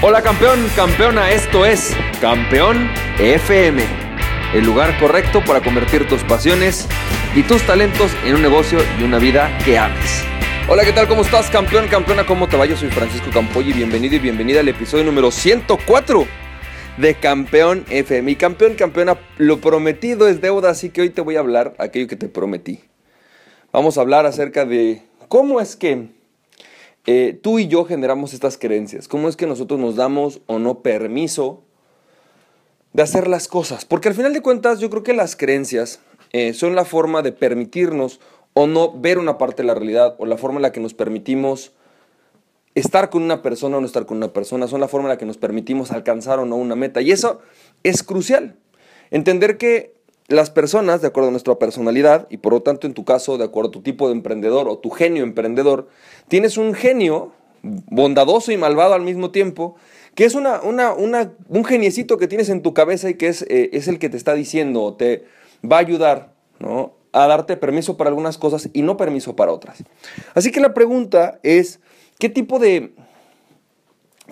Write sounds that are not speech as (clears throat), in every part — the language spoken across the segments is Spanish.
Hola campeón, campeona, esto es Campeón FM, el lugar correcto para convertir tus pasiones y tus talentos en un negocio y una vida que ames. Hola, ¿qué tal? ¿Cómo estás, campeón, campeona? ¿Cómo te va? Yo soy Francisco Campoy y bienvenido y bienvenida al episodio número 104 de Campeón FM. Y campeón, campeona, lo prometido es deuda, así que hoy te voy a hablar aquello que te prometí. Vamos a hablar acerca de cómo es que eh, tú y yo generamos estas creencias. ¿Cómo es que nosotros nos damos o no permiso de hacer las cosas? Porque al final de cuentas yo creo que las creencias eh, son la forma de permitirnos o no ver una parte de la realidad o la forma en la que nos permitimos estar con una persona o no estar con una persona, son la forma en la que nos permitimos alcanzar o no una meta. Y eso es crucial. Entender que las personas, de acuerdo a nuestra personalidad, y por lo tanto en tu caso, de acuerdo a tu tipo de emprendedor o tu genio emprendedor, tienes un genio bondadoso y malvado al mismo tiempo, que es una, un geniecito que tienes en tu cabeza y que es, eh, es el que te está diciendo, te va a ayudar ¿no? a darte permiso para algunas cosas y no permiso para otras. Así que la pregunta es, ¿qué tipo de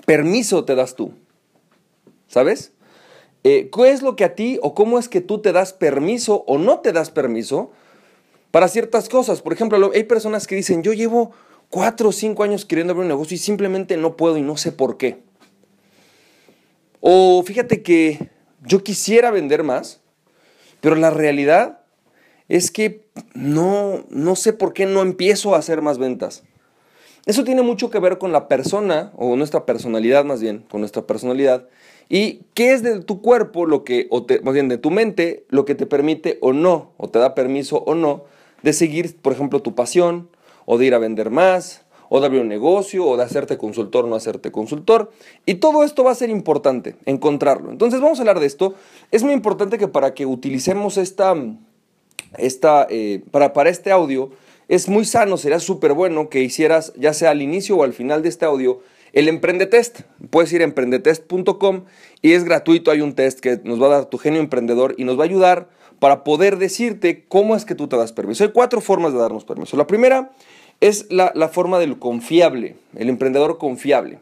permiso te das tú? ¿Sabes? Eh, ¿Qué es lo que a ti o cómo es que tú te das permiso o no te das permiso para ciertas cosas? Por ejemplo, hay personas que dicen, yo llevo cuatro o cinco años queriendo abrir un negocio y simplemente no puedo y no sé por qué. O fíjate que yo quisiera vender más, pero la realidad es que no, no sé por qué no empiezo a hacer más ventas. Eso tiene mucho que ver con la persona, o nuestra personalidad más bien, con nuestra personalidad, ¿Y qué es de tu cuerpo lo que, o más bien de tu mente, lo que te permite o no, o te da permiso o no, de seguir, por ejemplo, tu pasión, o de ir a vender más, o de abrir un negocio, o de hacerte consultor o no hacerte consultor? Y todo esto va a ser importante, encontrarlo. Entonces vamos a hablar de esto. Es muy importante que para que utilicemos esta, esta eh, para, para este audio, es muy sano, sería súper bueno que hicieras, ya sea al inicio o al final de este audio, el Emprendetest, puedes ir a emprendetest.com y es gratuito, hay un test que nos va a dar tu genio emprendedor y nos va a ayudar para poder decirte cómo es que tú te das permiso. Hay cuatro formas de darnos permiso. La primera es la, forma del confiable, el emprendedor confiable.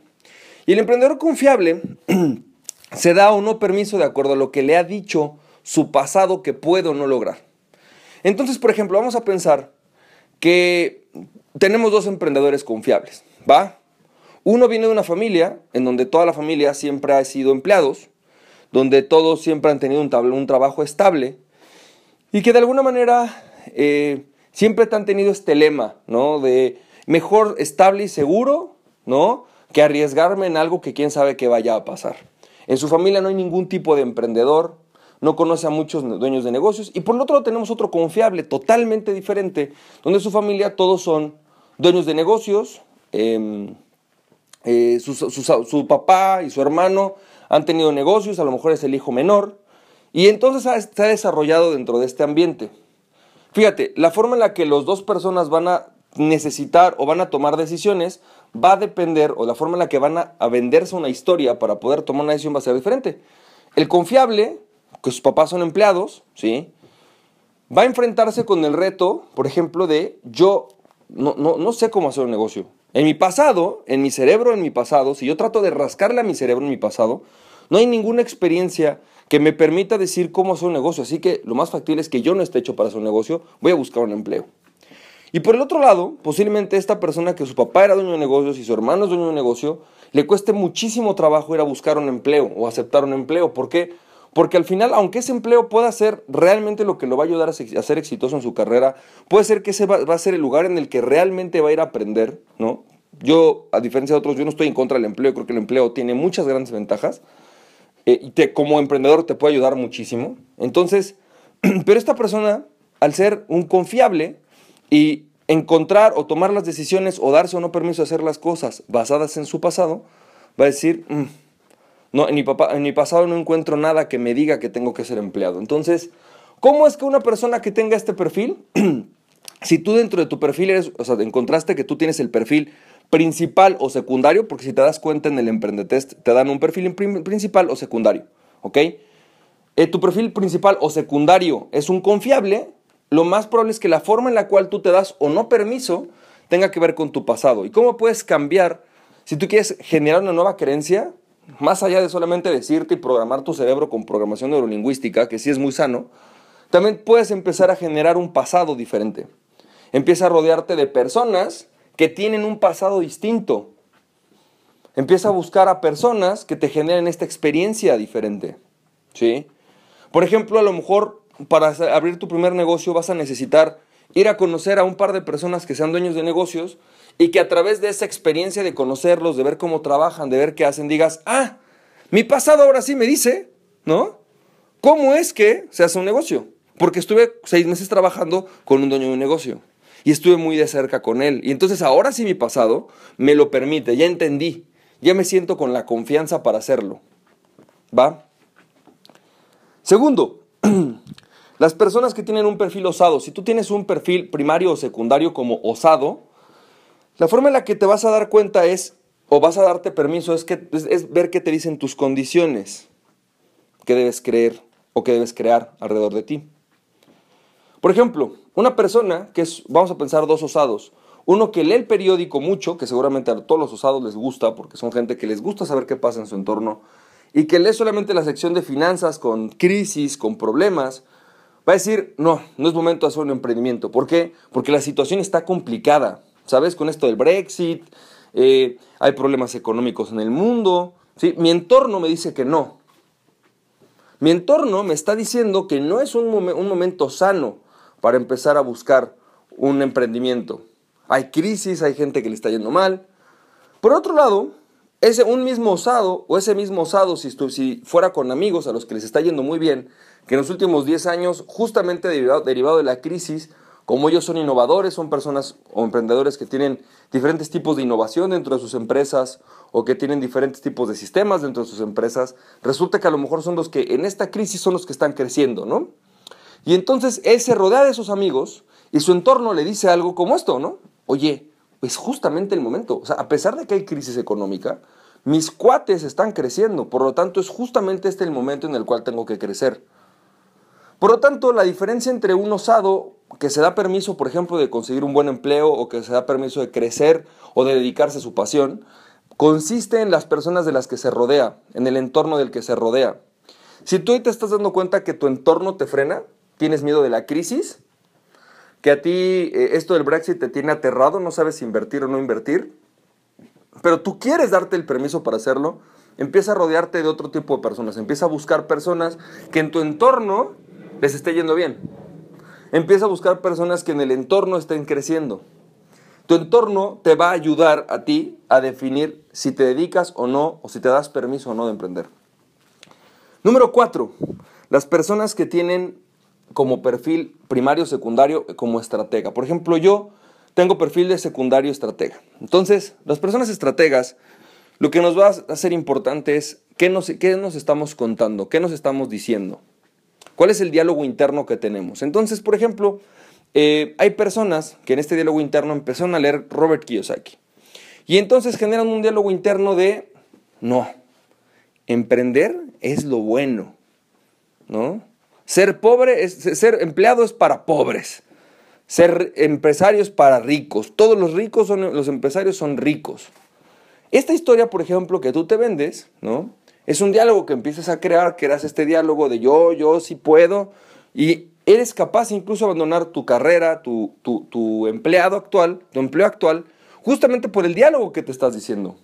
Y el emprendedor confiable (clears throat) se da o no permiso de acuerdo a lo que le ha dicho su pasado que puede o no lograr. Entonces, por ejemplo, vamos a pensar que tenemos dos emprendedores confiables, ¿va? Uno viene de una familia en donde toda la familia siempre ha sido empleados, donde todos siempre han tenido un, un trabajo estable y que de alguna manera eh, siempre han tenido este lema, ¿no? De mejor estable y seguro, ¿no? Que arriesgarme en algo que quién sabe que vaya a pasar. En su familia no hay ningún tipo de emprendedor, no conoce a muchos dueños de negocios y por el otro lado tenemos otro confiable, totalmente diferente, donde su familia todos son dueños de negocios, eh, eh, su, papá y su hermano han tenido negocios, a lo mejor es el hijo menor, y entonces se ha desarrollado dentro de este ambiente. Fíjate, la forma en la que las dos personas van a necesitar o van a tomar decisiones va a depender, o la forma en la que van a venderse una historia para poder tomar una decisión va a ser diferente. El confiable, que sus papás son empleados, ¿sí? va a enfrentarse con el reto, por ejemplo, de yo no, no, no sé cómo hacer un negocio. En mi pasado, en mi cerebro, en mi pasado, si yo trato de rascarle a mi cerebro en mi pasado, no hay ninguna experiencia que me permita decir cómo hacer un negocio. Así que lo más factible es que yo no esté hecho para hacer un negocio, voy a buscar un empleo. Y por el otro lado, posiblemente esta persona que su papá era dueño de negocios y su hermano es dueño de negocio, le cueste muchísimo trabajo ir a buscar un empleo o aceptar un empleo. ¿Por qué? Porque al final, aunque ese empleo pueda ser realmente lo que lo va a ayudar a ser exitoso en su carrera, puede ser que ese va, a ser el lugar en el que realmente va a ir a aprender, ¿no? Yo, a diferencia de otros, yo no estoy en contra del empleo, creo que el empleo tiene muchas grandes ventajas. Eh, te, como emprendedor te puede ayudar muchísimo. Entonces, (clears throat) pero esta persona, al ser un confiable y encontrar o tomar las decisiones o darse o no permiso de hacer las cosas basadas en su pasado, va a decir, mm, no, en mi, papá, en mi pasado no encuentro nada que me diga que tengo que ser empleado. Entonces, ¿cómo es que una persona que tenga este perfil, (clears throat) si tú dentro de tu perfil eres, o sea, encontraste que tú tienes el perfil principal o secundario, porque si te das cuenta en el Emprendetest te dan un perfil principal o secundario, ¿ok? Eh, tu perfil principal o secundario es un confiable, lo más probable es que la forma en la cual tú te das o no permiso tenga que ver con tu pasado. ¿Y cómo puedes cambiar si tú quieres generar una nueva creencia? Más allá de solamente decirte y programar tu cerebro con programación neurolingüística, que sí es muy sano, también puedes empezar a generar un pasado diferente. Empieza a rodearte de personas que tienen un pasado distinto. Empieza a buscar a personas que te generen esta experiencia diferente. ¿Sí? Por ejemplo, a lo mejor para abrir tu primer negocio vas a necesitar ir a conocer a un par de personas que sean dueños de negocios y que a través de esa experiencia de conocerlos, de ver cómo trabajan, de ver qué hacen, digas, ah, mi pasado ahora sí me dice, ¿no? ¿Cómo es que se hace un negocio? Porque estuve seis meses trabajando con un dueño de un negocio y estuve muy de cerca con él. Y entonces ahora sí mi pasado me lo permite, ya entendí, ya me siento con la confianza para hacerlo. ¿Va? Segundo, (clears throat) las personas que tienen un perfil osado, si tú tienes un perfil primario o secundario como osado, la forma en la que te vas a dar cuenta es, o vas a darte permiso, es, que, es, ver qué te dicen tus condiciones que debes creer o que debes crear alrededor de ti. Por ejemplo, una persona que es, vamos a pensar dos osados, uno que lee el periódico mucho, que seguramente a todos los osados les gusta, porque son gente que les gusta saber qué pasa en su entorno, y que lee solamente la sección de finanzas con crisis, con problemas, va a decir, no, no es momento de hacer un emprendimiento. ¿Por qué? Porque la situación está complicada. ¿Sabes? Con esto del Brexit, eh, hay problemas económicos en el mundo, ¿sí? Mi entorno me dice que no. Mi entorno me está diciendo que no es un, un momento sano para empezar a buscar un emprendimiento. Hay crisis, hay gente que le está yendo mal. Por otro lado, ese, un mismo osado, o ese mismo osado, si, si fuera con amigos a los que les está yendo muy bien, que en los últimos 10 años, justamente derivado, derivado de la crisis, como ellos son innovadores, son personas o emprendedores que tienen diferentes tipos de innovación dentro de sus empresas o que tienen diferentes tipos de sistemas dentro de sus empresas, resulta que a lo mejor son los que en esta crisis son los que están creciendo, ¿no? Y entonces él se rodea de esos amigos y su entorno le dice algo como esto, ¿no? Oye, es justamente el momento. O sea, a pesar de que hay crisis económica, mis cuates están creciendo, por lo tanto es justamente este el momento en el cual tengo que crecer. Por lo tanto, la diferencia entre un osado que se da permiso, por ejemplo, de conseguir un buen empleo o que se da permiso de crecer o de dedicarse a su pasión, consiste en las personas de las que se rodea, en el entorno del que se rodea. Si tú hoy te estás dando cuenta que tu entorno te frena, tienes miedo de la crisis, que a ti eh, esto del Brexit te tiene aterrado, no sabes invertir o no invertir, pero tú quieres darte el permiso para hacerlo, empieza a rodearte de otro tipo de personas, empieza a buscar personas que en tu entorno les esté yendo bien. Empieza a buscar personas que en el entorno estén creciendo. Tu entorno te va a ayudar a ti a definir si te dedicas o no, o si te das permiso o no de emprender. Número cuatro, las personas que tienen como perfil primario, secundario, como estratega. Por ejemplo, yo tengo perfil de secundario estratega. Entonces, las personas estrategas, lo que nos va a hacer importante es qué nos, qué nos estamos contando, qué nos estamos diciendo. ¿Cuál es el diálogo interno que tenemos? Entonces, por ejemplo, eh, hay personas que en este diálogo interno empezaron a leer Robert Kiyosaki. Y entonces generan un diálogo interno de, no, emprender es lo bueno, ¿no? Ser pobre, es, ser empleado es para pobres. Ser empresario es para ricos. Todos los ricos son, los empresarios son ricos. Esta historia, por ejemplo, que tú te vendes, ¿no? Es un diálogo que empiezas a crear, eras este diálogo de yo, yo sí puedo, y eres capaz incluso de abandonar tu carrera, tu, tu, empleado actual, tu empleo actual, justamente por el diálogo que te estás diciendo.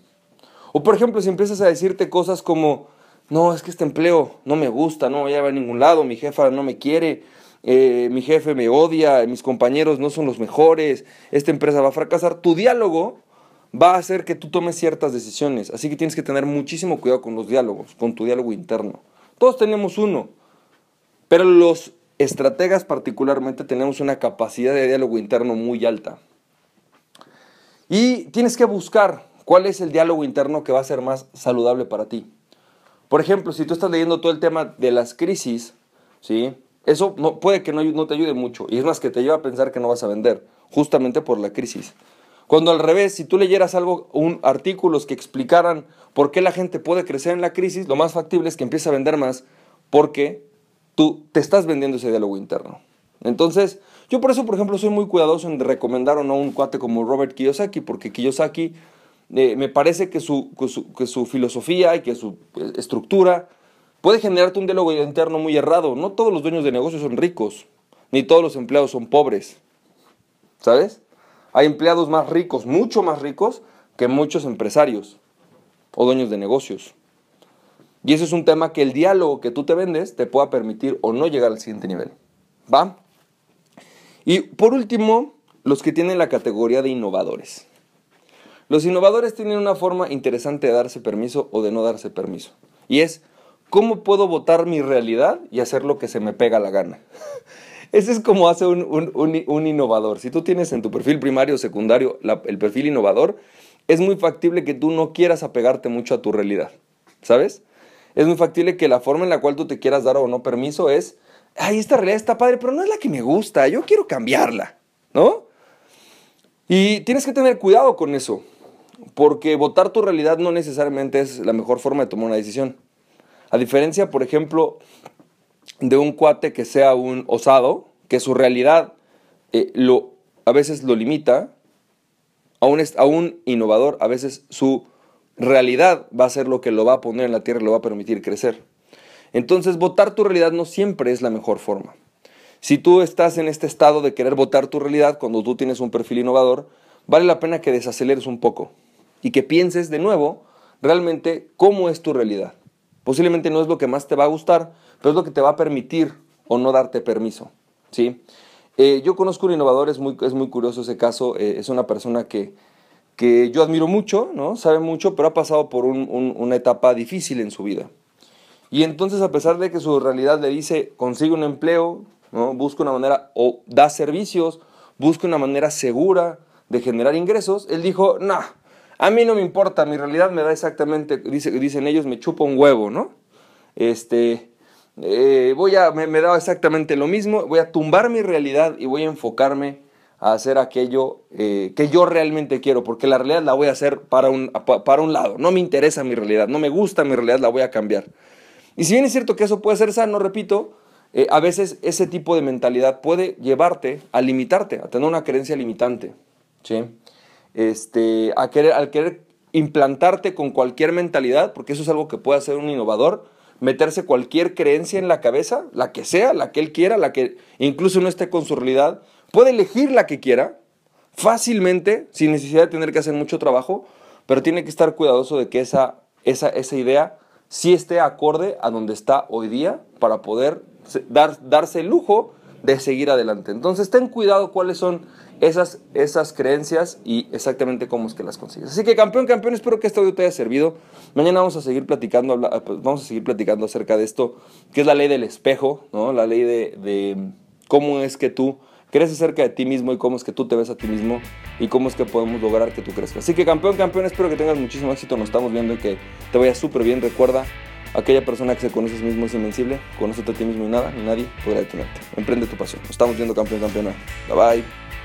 O por ejemplo, si empiezas a decirte cosas como, no, es que este empleo no me gusta, no voy a a ningún lado, mi jefa no me quiere, eh, mi jefe me odia, mis compañeros no son los mejores, esta empresa va a fracasar, tu diálogo va a hacer que tú tomes ciertas decisiones. Así que tienes que tener muchísimo cuidado con los diálogos, con tu diálogo interno. Todos tenemos uno, pero los estrategas particularmente tenemos una capacidad de diálogo interno muy alta. Y tienes que buscar cuál es el diálogo interno que va a ser más saludable para ti. Por ejemplo, si tú estás leyendo todo el tema de las crisis, ¿sí? Eso no, puede que no, te ayude mucho. Y es más que te lleva a pensar que no vas a vender, justamente por la crisis. Cuando al revés, si tú leyeras algo, un, artículos que explicaran por qué la gente puede crecer en la crisis, lo más factible es que empiece a vender más porque tú te estás vendiendo ese diálogo interno. Entonces, yo por eso, por ejemplo, soy muy cuidadoso en recomendar o no un cuate como Robert Kiyosaki, porque Kiyosaki eh, me parece que su, que su, filosofía y que su eh, estructura puede generarte un diálogo interno muy errado. No todos los dueños de negocios son ricos, ni todos los empleados son pobres. ¿Sabes? Hay empleados más ricos, mucho más ricos, que muchos empresarios o dueños de negocios. Y eso es un tema que el diálogo que tú te vendes te pueda permitir o no llegar al siguiente nivel. ¿Va? Y por último, los que tienen la categoría de innovadores. Los innovadores tienen una forma interesante de darse permiso o de no darse permiso. Y es, ¿cómo puedo votar mi realidad y hacer lo que se me pega la gana? (laughs) Ese es como hace un, innovador. Si tú tienes en tu perfil primario o secundario el perfil innovador, es muy factible que tú no quieras apegarte mucho a tu realidad. ¿Sabes? Es muy factible que la forma en la cual tú te quieras dar o no permiso es, ay, esta realidad está padre, pero no es la que me gusta, yo quiero cambiarla, ¿no? Y tienes que tener cuidado con eso. Porque votar tu realidad no necesariamente es la mejor forma de tomar una decisión. A diferencia, por ejemplo, de un cuate que sea un osado, que su realidad eh, lo, a veces lo limita, a un, a un innovador, a veces su realidad va a ser lo que lo va a poner en la tierra y lo va a permitir crecer. Entonces, votar tu realidad no siempre es la mejor forma. Si tú estás en este estado de querer votar tu realidad cuando tú tienes un perfil innovador, vale la pena que desaceleres un poco y que pienses de nuevo realmente cómo es tu realidad. Posiblemente no es lo que más te va a gustar, pero es lo que te va a permitir o no darte permiso. ¿sí? Eh, yo conozco un innovador, es muy, es muy curioso ese caso, eh, es una persona que, que yo admiro mucho, ¿no? sabe mucho, pero ha pasado por una etapa difícil en su vida. Y entonces a pesar de que su realidad le dice, consigue un empleo, ¿no? busca una manera, o da servicios, busca una manera segura de generar ingresos, él dijo, no, a mí no me importa, mi realidad me da exactamente, dice, dicen ellos, me chupa un huevo, ¿no? Este, eh, voy a, me, da exactamente lo mismo, voy a tumbar mi realidad y voy a enfocarme a hacer aquello eh, que yo realmente quiero, porque la realidad la voy a hacer para un, para un lado, no me interesa mi realidad, no me gusta mi realidad, la voy a cambiar. Y si bien es cierto que eso puede ser sano, repito, eh, a veces ese tipo de mentalidad puede llevarte a limitarte, a tener una creencia limitante. ¿sí? Este, a querer, al querer implantarte con cualquier mentalidad, porque eso es algo que puede hacer un innovador, meterse cualquier creencia en la cabeza, la que sea, la que él quiera, la que incluso no esté con su realidad, puede elegir la que quiera fácilmente, sin necesidad de tener que hacer mucho trabajo, pero tiene que estar cuidadoso de que esa, esa, esa idea sí esté acorde a donde está hoy día para poder dar, darse el lujo de seguir adelante. Entonces, ten cuidado cuáles son esas, esas creencias y exactamente cómo es que las consigues. Así que campeón, campeón, espero que este audio te haya servido. Mañana vamos a seguir platicando, pues, vamos a seguir platicando acerca de esto, que es la ley del espejo, ¿no? La ley de, de cómo es que tú crees acerca de ti mismo y cómo es que tú te ves a ti mismo y cómo es que podemos lograr que tú crezcas. Así que campeón, campeón, espero que tengas muchísimo éxito, nos estamos viendo y que te vaya súper bien. Recuerda, aquella persona que se conoce a sí mismo es invencible, conoce a ti mismo y nada, ni nadie podrá detenerte. Emprende tu pasión. Nos estamos viendo campeón, campeona. Bye bye.